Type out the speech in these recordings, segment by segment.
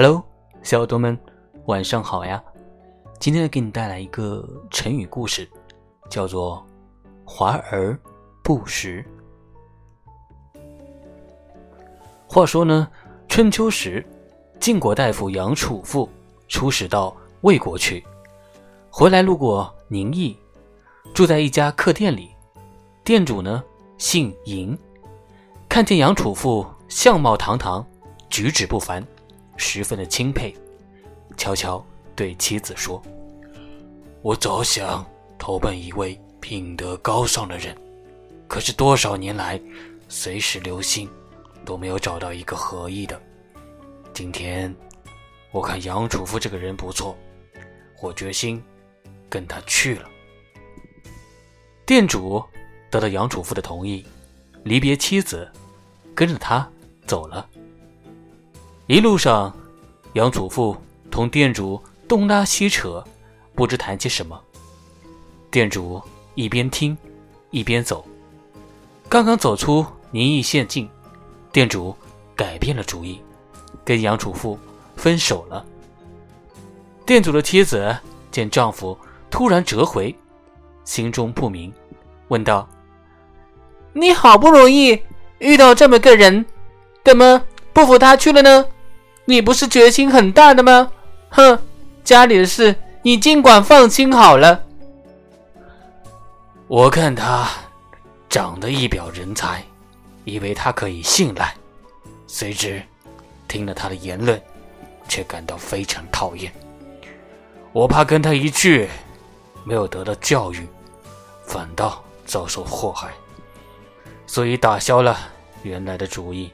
Hello，小耳朵们，晚上好呀！今天呢，给你带来一个成语故事，叫做“华而不实”。话说呢，春秋时，晋国大夫杨楚父出使到魏国去，回来路过宁邑，住在一家客店里，店主呢姓嬴，看见杨楚父相貌堂堂，举止不凡。十分的钦佩，悄悄对妻子说：“我早想投奔一位品德高尚的人，可是多少年来，随时留心，都没有找到一个合意的。今天，我看杨楚夫这个人不错，我决心跟他去了。”店主得到杨楚夫的同意，离别妻子，跟着他走了。一路上，杨祖父同店主东拉西扯，不知谈些什么。店主一边听，一边走。刚刚走出宁邑县境，店主改变了主意，跟杨祖父分手了。店主的妻子见丈夫突然折回，心中不明，问道：“你好不容易遇到这么个人，怎么不扶他去了呢？”你不是决心很大的吗？哼，家里的事你尽管放心好了。我看他长得一表人才，以为他可以信赖，谁知听了他的言论，却感到非常讨厌。我怕跟他一去，没有得到教育，反倒遭受祸害，所以打消了原来的主意。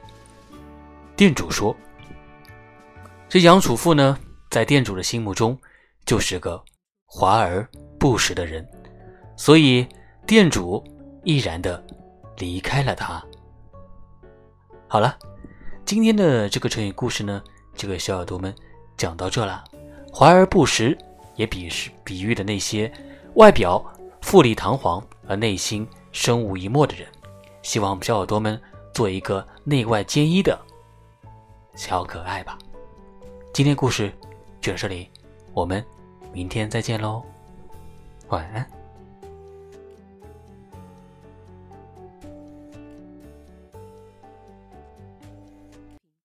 店主说。这杨楚富呢，在店主的心目中就是个华而不实的人，所以店主毅然的离开了他。好了，今天的这个成语故事呢，这个小耳朵们讲到这了。华而不实也比是比喻的那些外表富丽堂皇而内心生无一墨的人。希望小耳朵们做一个内外兼一的小可爱吧。今天故事就到这里，我们明天再见喽，晚安。